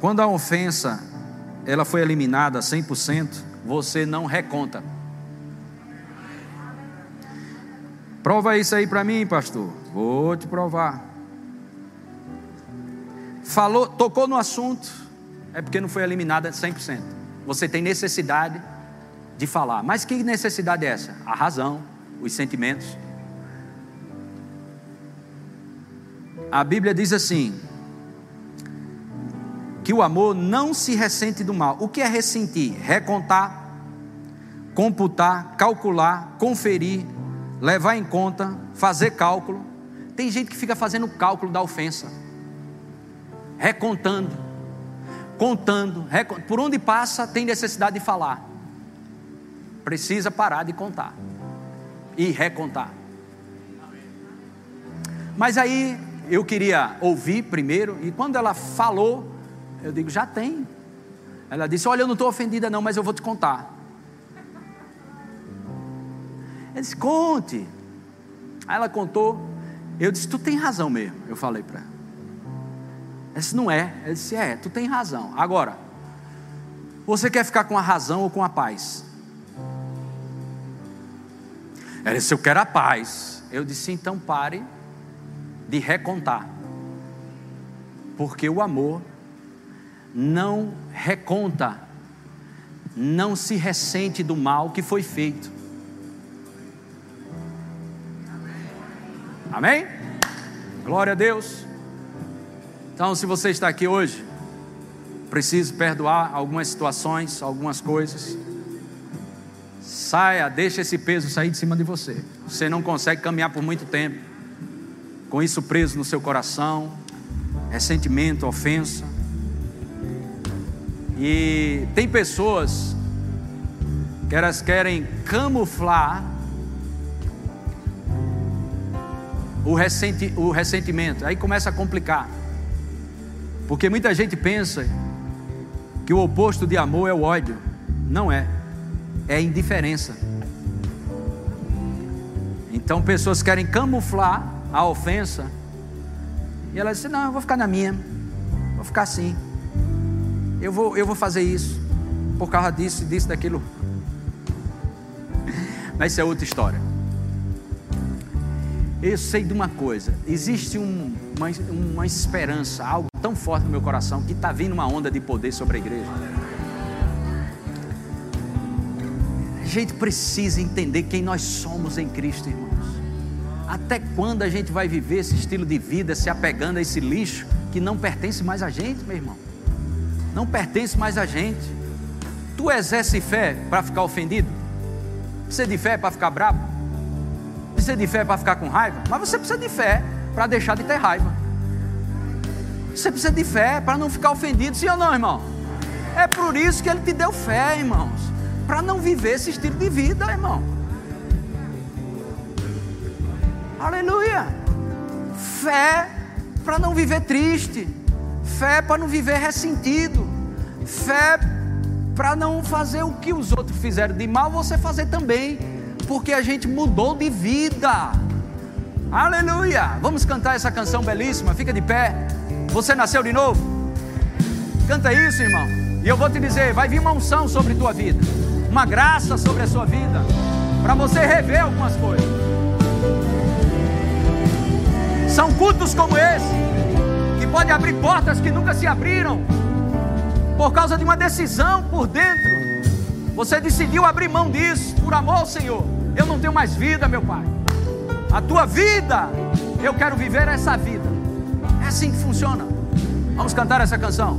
S2: Quando a ofensa ela foi eliminada 100%, você não reconta. Prova isso aí para mim, pastor. Vou te provar. Falou, tocou no assunto, é porque não foi eliminada 100%. Você tem necessidade de falar. Mas que necessidade é essa? A razão, os sentimentos. A Bíblia diz assim: que o amor não se ressente do mal. O que é ressentir? Recontar, computar, calcular, conferir, levar em conta, fazer cálculo. Tem gente que fica fazendo cálculo da ofensa, recontando, contando, por onde passa tem necessidade de falar. Precisa parar de contar e recontar. Mas aí eu queria ouvir primeiro, e quando ela falou, eu digo, já tem. Ela disse: Olha, eu não estou ofendida, não, mas eu vou te contar. Ele disse: Conte. Aí ela contou. Eu disse: Tu tem razão mesmo. Eu falei para ela. Ela disse: Não é. Ele disse: É, tu tem razão. Agora, você quer ficar com a razão ou com a paz? Ela disse: Eu quero a paz. Eu disse: Então pare de recontar. Porque o amor não reconta, não se ressente do mal que foi feito. Amém? Glória a Deus. Então, se você está aqui hoje, precisa perdoar algumas situações, algumas coisas. Saia, deixa esse peso sair de cima de você. Você não consegue caminhar por muito tempo com isso preso no seu coração, ressentimento, ofensa. E tem pessoas que elas querem camuflar o, ressenti, o ressentimento. Aí começa a complicar. Porque muita gente pensa que o oposto de amor é o ódio. Não é. É indiferença. Então pessoas querem camuflar a ofensa. E elas dizem: Não, eu vou ficar na minha. Vou ficar assim eu vou, eu vou fazer isso, por causa disso, disso, daquilo. [LAUGHS] Mas isso é outra história. Eu sei de uma coisa: existe um, uma, uma esperança, algo tão forte no meu coração, que está vindo uma onda de poder sobre a igreja. A gente precisa entender quem nós somos em Cristo, irmãos. Até quando a gente vai viver esse estilo de vida se apegando a esse lixo que não pertence mais a gente, meu irmão? não pertence mais a gente. Tu exerce fé para ficar ofendido? Precisa de fé para ficar bravo? Precisa de fé para ficar com raiva? Mas você precisa de fé para deixar de ter raiva. Você precisa de fé para não ficar ofendido, sim ou não, irmão? É por isso que ele te deu fé, irmãos, para não viver esse estilo de vida, irmão. Aleluia! Fé para não viver triste Fé para não viver ressentido. Fé para não fazer o que os outros fizeram de mal, você fazer também. Porque a gente mudou de vida. Aleluia! Vamos cantar essa canção belíssima. Fica de pé. Você nasceu de novo? Canta isso, irmão. E eu vou te dizer: vai vir uma unção sobre tua vida, uma graça sobre a sua vida, para você rever algumas coisas. São cultos como esse que pode abrir portas que nunca se abriram, por causa de uma decisão por dentro. Você decidiu abrir mão disso, por amor, Senhor. Eu não tenho mais vida, meu Pai. A tua vida, eu quero viver essa vida. É assim que funciona. Vamos cantar essa canção.